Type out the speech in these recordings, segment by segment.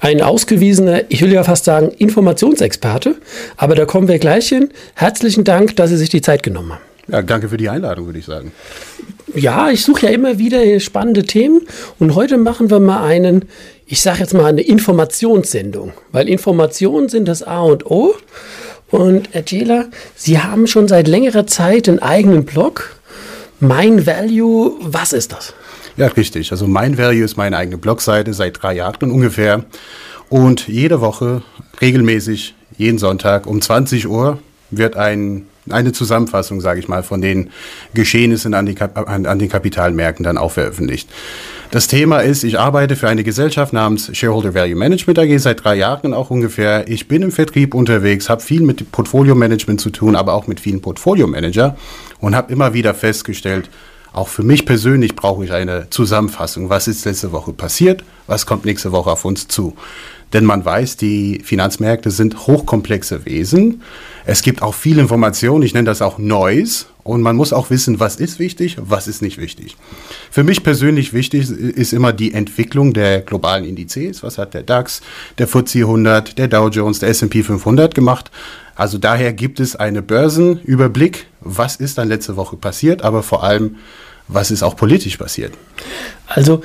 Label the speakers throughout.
Speaker 1: ein ausgewiesener, ich will ja fast sagen, Informationsexperte. Aber da kommen wir gleich hin. Herzlichen Dank, dass Sie sich die Zeit genommen haben.
Speaker 2: Ja, danke für die Einladung, würde ich sagen.
Speaker 1: Ja, ich suche ja immer wieder spannende Themen und heute machen wir mal einen, ich sage jetzt mal eine Informationssendung, weil Informationen sind das A und O. Und Herr Jela, Sie haben schon seit längerer Zeit einen eigenen Blog. Mein Value, was ist das?
Speaker 2: Ja, richtig. Also Mein Value ist meine eigene Blogseite seit drei Jahren ungefähr. Und jede Woche, regelmäßig, jeden Sonntag um 20 Uhr wird ein eine Zusammenfassung, sage ich mal, von den Geschehnissen an, die, an, an den Kapitalmärkten dann auch veröffentlicht. Das Thema ist, ich arbeite für eine Gesellschaft namens Shareholder Value Management AG seit drei Jahren auch ungefähr. Ich bin im Vertrieb unterwegs, habe viel mit Portfolio Management zu tun, aber auch mit vielen Portfolio Manager und habe immer wieder festgestellt, auch für mich persönlich brauche ich eine Zusammenfassung. Was ist letzte Woche passiert? Was kommt nächste Woche auf uns zu? Denn man weiß, die Finanzmärkte sind hochkomplexe Wesen. Es gibt auch viel Information, ich nenne das auch Noise. Und man muss auch wissen, was ist wichtig, was ist nicht wichtig. Für mich persönlich wichtig ist immer die Entwicklung der globalen Indizes. Was hat der DAX, der FTSE 100, der Dow Jones, der S&P 500 gemacht? Also daher gibt es einen Börsenüberblick, was ist dann letzte Woche passiert, aber vor allem, was ist auch politisch passiert.
Speaker 1: Also,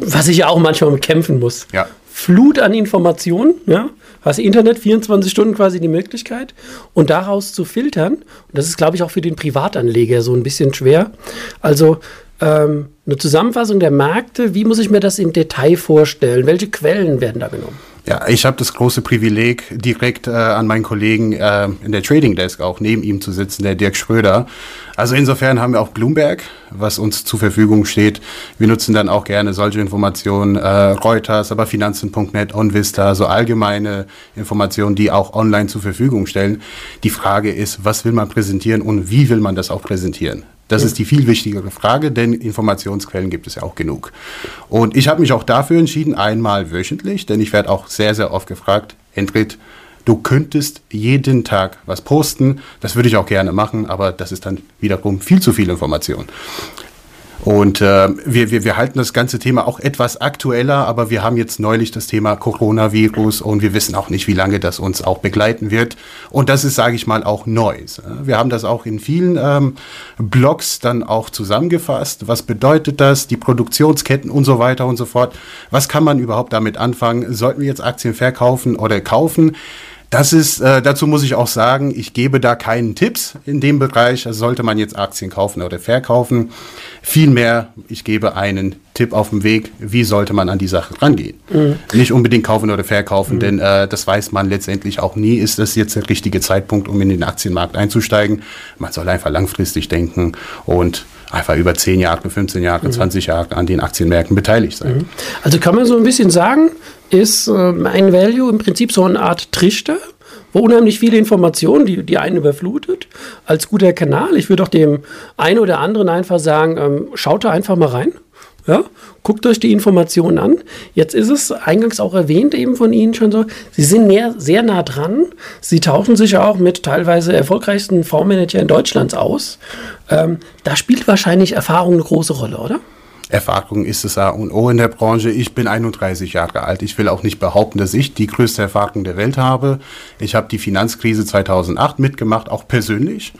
Speaker 1: was ich ja auch manchmal kämpfen muss.
Speaker 2: Ja.
Speaker 1: Flut an Informationen, ja, hast Internet 24 Stunden quasi die Möglichkeit und daraus zu filtern. Und das ist, glaube ich, auch für den Privatanleger so ein bisschen schwer. Also ähm, eine Zusammenfassung der Märkte, wie muss ich mir das im Detail vorstellen? Welche Quellen werden da genommen?
Speaker 2: Ja, ich habe das große Privileg, direkt äh, an meinen Kollegen äh, in der Trading Desk auch neben ihm zu sitzen, der Dirk Schröder. Also insofern haben wir auch Bloomberg, was uns zur Verfügung steht. Wir nutzen dann auch gerne solche Informationen, äh, Reuters, aber Finanzen.net, OnVista, so allgemeine Informationen, die auch online zur Verfügung stellen. Die Frage ist, was will man präsentieren und wie will man das auch präsentieren? Das ist die viel wichtigere Frage, denn Informationsquellen gibt es ja auch genug. Und ich habe mich auch dafür entschieden, einmal wöchentlich, denn ich werde auch sehr, sehr oft gefragt, Entrit, du könntest jeden Tag was posten. Das würde ich auch gerne machen, aber das ist dann wiederum viel zu viel Information. Und äh, wir, wir, wir halten das ganze Thema auch etwas aktueller, aber wir haben jetzt neulich das Thema Coronavirus und wir wissen auch nicht, wie lange das uns auch begleiten wird. Und das ist, sage ich mal, auch Neues. Wir haben das auch in vielen ähm, Blogs dann auch zusammengefasst. Was bedeutet das? Die Produktionsketten und so weiter und so fort. Was kann man überhaupt damit anfangen? Sollten wir jetzt Aktien verkaufen oder kaufen? Das ist, äh, dazu muss ich auch sagen, ich gebe da keinen Tipps in dem Bereich. Also sollte man jetzt Aktien kaufen oder verkaufen. Vielmehr, ich gebe einen Tipp auf dem Weg, wie sollte man an die Sache rangehen. Mhm. Nicht unbedingt kaufen oder verkaufen, mhm. denn äh, das weiß man letztendlich auch nie. Ist das jetzt der richtige Zeitpunkt, um in den Aktienmarkt einzusteigen? Man soll einfach langfristig denken und einfach über 10 Jahre, 15 Jahre, mhm. 20 Jahre an den Aktienmärkten beteiligt sein. Mhm.
Speaker 1: Also kann man so ein bisschen sagen, ist äh, ein Value im Prinzip so eine Art Trichter, wo unheimlich viele Informationen, die, die einen überflutet, als guter Kanal. Ich würde auch dem einen oder anderen einfach sagen, ähm, schaut da einfach mal rein. Ja, guckt euch die Informationen an. Jetzt ist es eingangs auch erwähnt eben von Ihnen schon so, Sie sind näher, sehr nah dran. Sie tauschen sich ja auch mit teilweise erfolgreichsten Fondsmanager in Deutschlands aus. Ähm, da spielt wahrscheinlich Erfahrung eine große Rolle, oder?
Speaker 2: Erfahrung ist es A und O in der Branche. Ich bin 31 Jahre alt. Ich will auch nicht behaupten, dass ich die größte Erfahrung der Welt habe. Ich habe die Finanzkrise 2008 mitgemacht, auch persönlich.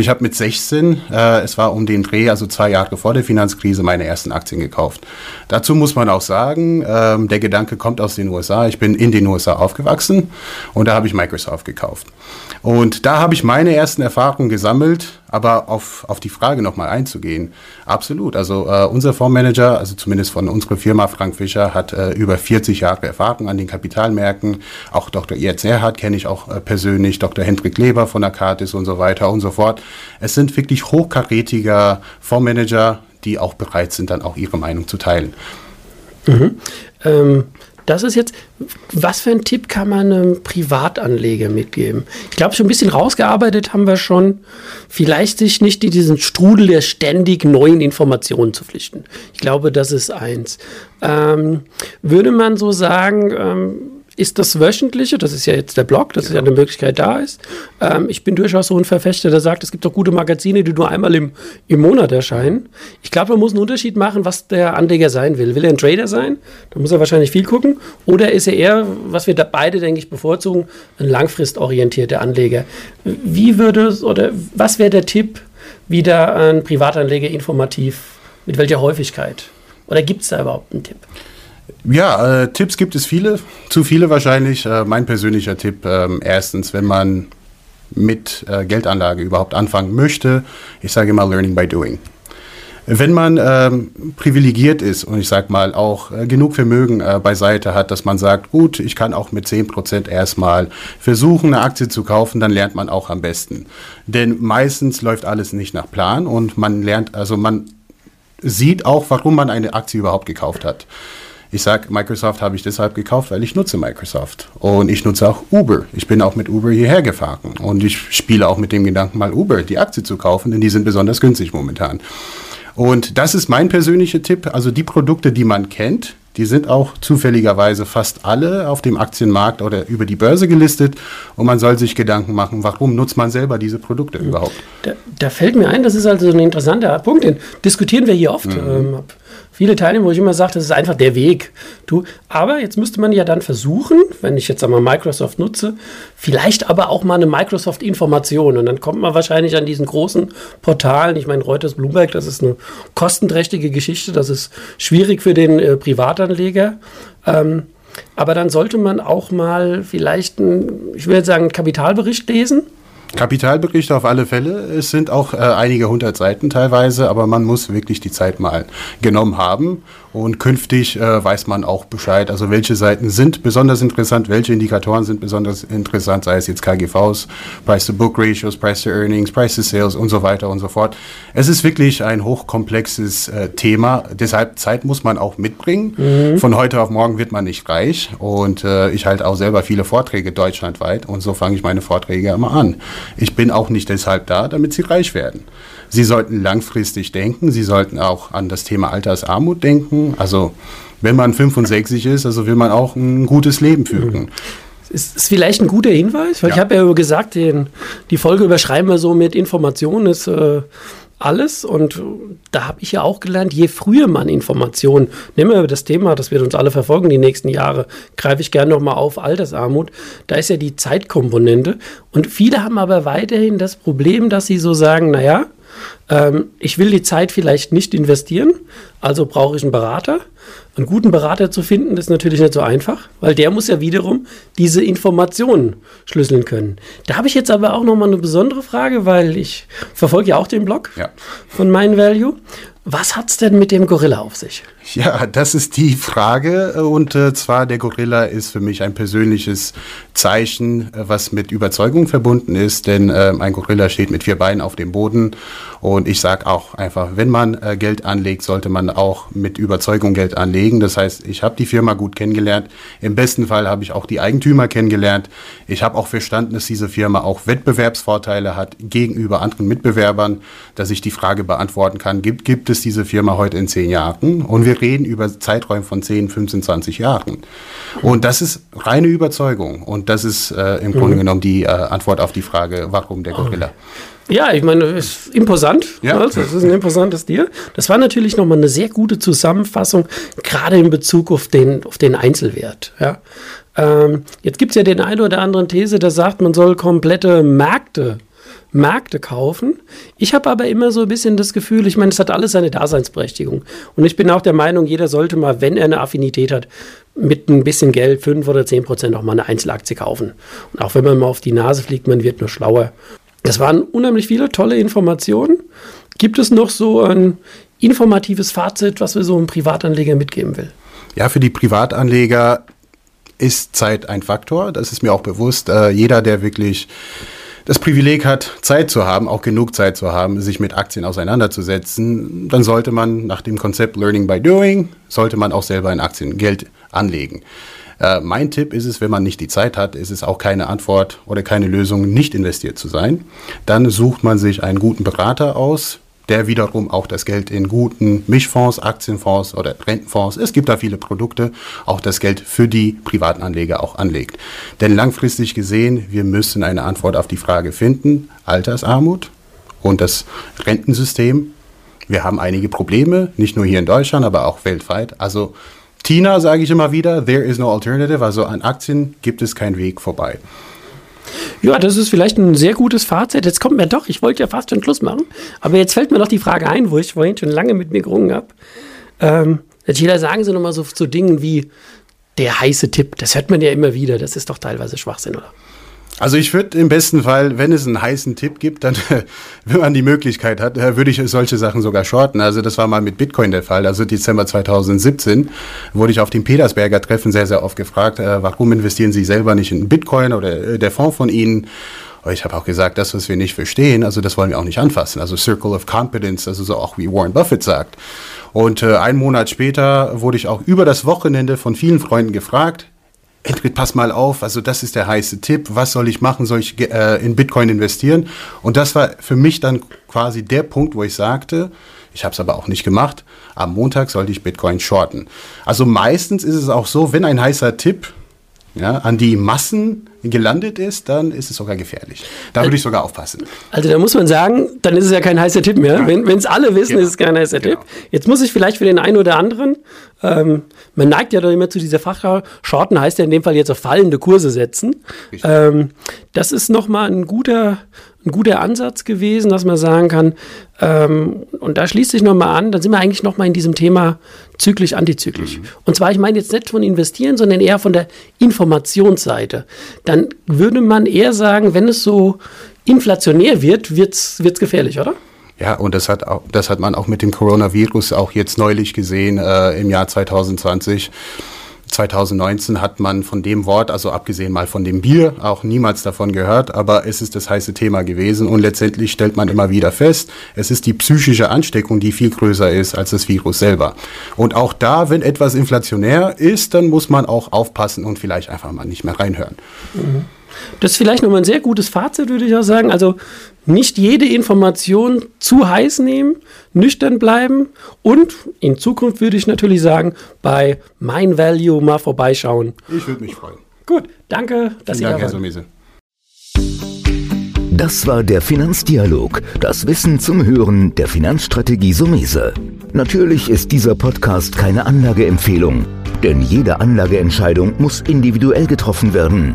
Speaker 2: Ich habe mit 16, äh, es war um den Dreh, also zwei Jahre vor der Finanzkrise, meine ersten Aktien gekauft. Dazu muss man auch sagen, ähm, der Gedanke kommt aus den USA. Ich bin in den USA aufgewachsen und da habe ich Microsoft gekauft. Und da habe ich meine ersten Erfahrungen gesammelt, aber auf, auf die Frage nochmal einzugehen. Absolut. Also äh, unser Fondsmanager, also zumindest von unserer Firma Frank Fischer, hat äh, über 40 Jahre Erfahrung an den Kapitalmärkten. Auch Dr. Jens Erhardt kenne ich auch äh, persönlich, Dr. Hendrik Leber von Akatis und so weiter und so fort. Es sind wirklich hochkarätiger Fondsmanager, die auch bereit sind, dann auch ihre Meinung zu teilen.
Speaker 1: Mhm. Ähm das ist jetzt, was für einen Tipp kann man einem Privatanleger mitgeben? Ich glaube, schon ein bisschen rausgearbeitet haben wir schon, vielleicht sich nicht in diesen Strudel der ständig neuen Informationen zu pflichten. Ich glaube, das ist eins. Ähm, würde man so sagen, ähm, ist das Wöchentliche, das ist ja jetzt der Blog, dass es ja eine Möglichkeit da ist. Ähm, ich bin durchaus so ein Verfechter, der sagt, es gibt doch gute Magazine, die nur einmal im, im Monat erscheinen. Ich glaube, man muss einen Unterschied machen, was der Anleger sein will. Will er ein Trader sein? Da muss er wahrscheinlich viel gucken. Oder ist er eher, was wir da beide, denke ich, bevorzugen, ein langfristorientierter Anleger? Wie würde oder was wäre der Tipp, wie da ein Privatanleger informativ, mit welcher Häufigkeit? Oder gibt es da überhaupt einen Tipp?
Speaker 2: Ja, äh, Tipps gibt es viele, zu viele wahrscheinlich. Äh, mein persönlicher Tipp, äh, erstens, wenn man mit äh, Geldanlage überhaupt anfangen möchte, ich sage immer Learning by Doing. Wenn man ähm, privilegiert ist und ich sage mal auch äh, genug Vermögen äh, beiseite hat, dass man sagt, gut, ich kann auch mit 10% erstmal versuchen, eine Aktie zu kaufen, dann lernt man auch am besten. Denn meistens läuft alles nicht nach Plan und man lernt, also man sieht auch, warum man eine Aktie überhaupt gekauft hat. Ich sage, Microsoft habe ich deshalb gekauft, weil ich nutze Microsoft. Und ich nutze auch Uber. Ich bin auch mit Uber hierher gefahren. Und ich spiele auch mit dem Gedanken, mal Uber, die Aktie zu kaufen, denn die sind besonders günstig momentan. Und das ist mein persönlicher Tipp. Also die Produkte, die man kennt, die sind auch zufälligerweise fast alle auf dem Aktienmarkt oder über die Börse gelistet. Und man soll sich Gedanken machen, warum nutzt man selber diese Produkte überhaupt?
Speaker 1: Da, da fällt mir ein, das ist also ein interessanter Punkt, den diskutieren wir hier oft. Mhm. Ähm, viele Teilnehmer, wo ich immer sage, das ist einfach der Weg. Du, aber jetzt müsste man ja dann versuchen, wenn ich jetzt einmal Microsoft nutze, vielleicht aber auch mal eine Microsoft-Information. Und dann kommt man wahrscheinlich an diesen großen Portalen. Ich meine, Reuters, Bloomberg, das ist eine kostenträchtige Geschichte. Das ist schwierig für den äh, Privatanleger. Ähm, aber dann sollte man auch mal vielleicht, einen, ich jetzt sagen, einen Kapitalbericht lesen
Speaker 2: Kapitalberichte auf alle Fälle. Es sind auch äh, einige hundert Seiten teilweise, aber man muss wirklich die Zeit mal genommen haben. Und künftig äh, weiß man auch Bescheid, also welche Seiten sind besonders interessant, welche Indikatoren sind besonders interessant, sei es jetzt KGVs, Price-to-Book-Ratios, Price-to-Earnings, Price-to-Sales und so weiter und so fort. Es ist wirklich ein hochkomplexes äh, Thema, deshalb Zeit muss man auch mitbringen. Mhm. Von heute auf morgen wird man nicht reich und äh, ich halte auch selber viele Vorträge deutschlandweit und so fange ich meine Vorträge immer an. Ich bin auch nicht deshalb da, damit sie reich werden. Sie sollten langfristig denken. Sie sollten auch an das Thema Altersarmut denken. Also wenn man 65 ist, also will man auch ein gutes Leben führen. Mhm.
Speaker 1: Ist, ist vielleicht ein guter Hinweis, weil ja. ich habe ja gesagt, den, die Folge überschreiben wir so mit Informationen ist äh, alles und da habe ich ja auch gelernt, je früher man Informationen, nehmen wir das Thema, das wird uns alle verfolgen die nächsten Jahre, greife ich gerne nochmal auf, Altersarmut, da ist ja die Zeitkomponente und viele haben aber weiterhin das Problem, dass sie so sagen, naja, ähm, ich will die Zeit vielleicht nicht investieren, also brauche ich einen Berater. Einen guten Berater zu finden, ist natürlich nicht so einfach, weil der muss ja wiederum diese Informationen schlüsseln können. Da habe ich jetzt aber auch nochmal eine besondere Frage, weil ich verfolge ja auch den Blog ja. von Mind Value. Was hat es denn mit dem Gorilla auf sich?
Speaker 2: Ja, das ist die Frage. Und äh, zwar, der Gorilla ist für mich ein persönliches Zeichen, äh, was mit Überzeugung verbunden ist. Denn äh, ein Gorilla steht mit vier Beinen auf dem Boden. Und ich sage auch einfach, wenn man äh, Geld anlegt, sollte man auch mit Überzeugung Geld anlegen. Das heißt, ich habe die Firma gut kennengelernt. Im besten Fall habe ich auch die Eigentümer kennengelernt. Ich habe auch verstanden, dass diese Firma auch Wettbewerbsvorteile hat gegenüber anderen Mitbewerbern, dass ich die Frage beantworten kann, gibt, gibt es es diese Firma heute in zehn Jahren und wir reden über Zeiträume von 10, 15, 20 Jahren. Und das ist reine Überzeugung und das ist äh, im mhm. Grunde genommen die äh, Antwort auf die Frage, warum der Gorilla.
Speaker 1: Ja, ich meine, es ist imposant. Ja. Also, es ist ein imposantes Tier. Das war natürlich nochmal eine sehr gute Zusammenfassung, gerade in Bezug auf den, auf den Einzelwert. Ja. Ähm, jetzt gibt es ja den einen oder anderen These, der sagt, man soll komplette Märkte Märkte kaufen. Ich habe aber immer so ein bisschen das Gefühl, ich meine, es hat alles seine Daseinsberechtigung. Und ich bin auch der Meinung, jeder sollte mal, wenn er eine Affinität hat, mit ein bisschen Geld, 5 oder 10 Prozent auch mal eine Einzelaktie kaufen. Und auch wenn man mal auf die Nase fliegt, man wird nur schlauer. Das waren unheimlich viele tolle Informationen. Gibt es noch so ein informatives Fazit, was wir so einem Privatanleger mitgeben will?
Speaker 2: Ja, für die Privatanleger ist Zeit ein Faktor. Das ist mir auch bewusst. Äh, jeder, der wirklich das Privileg hat, Zeit zu haben, auch genug Zeit zu haben, sich mit Aktien auseinanderzusetzen, dann sollte man nach dem Konzept Learning by Doing, sollte man auch selber in Aktien Geld anlegen. Äh, mein Tipp ist es, wenn man nicht die Zeit hat, ist es auch keine Antwort oder keine Lösung, nicht investiert zu sein. Dann sucht man sich einen guten Berater aus, der wiederum auch das Geld in guten Mischfonds, Aktienfonds oder Rentenfonds, es gibt da viele Produkte, auch das Geld für die privaten Anleger auch anlegt. Denn langfristig gesehen, wir müssen eine Antwort auf die Frage finden, Altersarmut und das Rentensystem. Wir haben einige Probleme, nicht nur hier in Deutschland, aber auch weltweit. Also Tina sage ich immer wieder, there is no alternative, also an Aktien gibt es keinen Weg vorbei.
Speaker 1: Ja, das ist vielleicht ein sehr gutes Fazit. Jetzt kommt mir doch, ich wollte ja fast schon Schluss machen, aber jetzt fällt mir doch die Frage ein, wo ich vorhin schon lange mit mir gerungen habe. Ähm, Jeder sagen Sie nochmal so zu so Dingen wie der heiße Tipp. Das hört man ja immer wieder. Das ist doch teilweise Schwachsinn, oder?
Speaker 2: Also ich würde im besten Fall, wenn es einen heißen Tipp gibt, dann, wenn man die Möglichkeit hat, äh, würde ich solche Sachen sogar shorten. Also das war mal mit Bitcoin der Fall. Also Dezember 2017 wurde ich auf dem Petersberger Treffen sehr, sehr oft gefragt, äh, warum investieren Sie selber nicht in Bitcoin oder äh, der Fonds von Ihnen? ich habe auch gesagt, das, was wir nicht verstehen, also das wollen wir auch nicht anfassen. Also Circle of Competence, also so auch wie Warren Buffett sagt. Und äh, einen Monat später wurde ich auch über das Wochenende von vielen Freunden gefragt, Edwin, pass mal auf, also das ist der heiße Tipp, was soll ich machen, soll ich äh, in Bitcoin investieren? Und das war für mich dann quasi der Punkt, wo ich sagte, ich habe es aber auch nicht gemacht, am Montag sollte ich Bitcoin shorten. Also meistens ist es auch so, wenn ein heißer Tipp ja, an die Massen gelandet ist, dann ist es sogar gefährlich. Da würde ich sogar aufpassen.
Speaker 1: Also da muss man sagen, dann ist es ja kein heißer Tipp mehr. Ja. Wenn es alle wissen, genau. ist es kein heißer genau. Tipp. Jetzt muss ich vielleicht für den einen oder anderen, ähm, man neigt ja doch immer zu dieser Fachschau, Shorten heißt ja in dem Fall jetzt auf fallende Kurse setzen. Ähm, das ist nochmal ein guter, ein guter Ansatz gewesen, dass man sagen kann, ähm, und da schließt sich nochmal an, dann sind wir eigentlich nochmal in diesem Thema zyklisch, antizyklisch. Mhm. Und zwar, ich meine jetzt nicht von investieren, sondern eher von der Informationsseite. Dann würde man eher sagen, wenn es so inflationär wird, wird es gefährlich, oder?
Speaker 2: Ja, und das hat, auch, das hat man auch mit dem Coronavirus auch jetzt neulich gesehen äh, im Jahr 2020. 2019 hat man von dem Wort, also abgesehen mal von dem Bier, auch niemals davon gehört, aber es ist das heiße Thema gewesen und letztendlich stellt man immer wieder fest, es ist die psychische Ansteckung, die viel größer ist als das Virus selber. Und auch da, wenn etwas inflationär ist, dann muss man auch aufpassen und vielleicht einfach mal nicht mehr reinhören.
Speaker 1: Mhm. Das ist vielleicht nochmal ein sehr gutes Fazit, würde ich auch sagen. Also nicht jede Information zu heiß nehmen, nüchtern bleiben und in Zukunft würde ich natürlich sagen, bei Mein Value mal vorbeischauen.
Speaker 2: Ich würde mich freuen.
Speaker 1: Gut, danke, dass
Speaker 2: Vielen Sie Dank, da Herr Sumese.
Speaker 3: Das war der Finanzdialog, das Wissen zum Hören der Finanzstrategie Sumese. Natürlich ist dieser Podcast keine Anlageempfehlung, denn jede Anlageentscheidung muss individuell getroffen werden.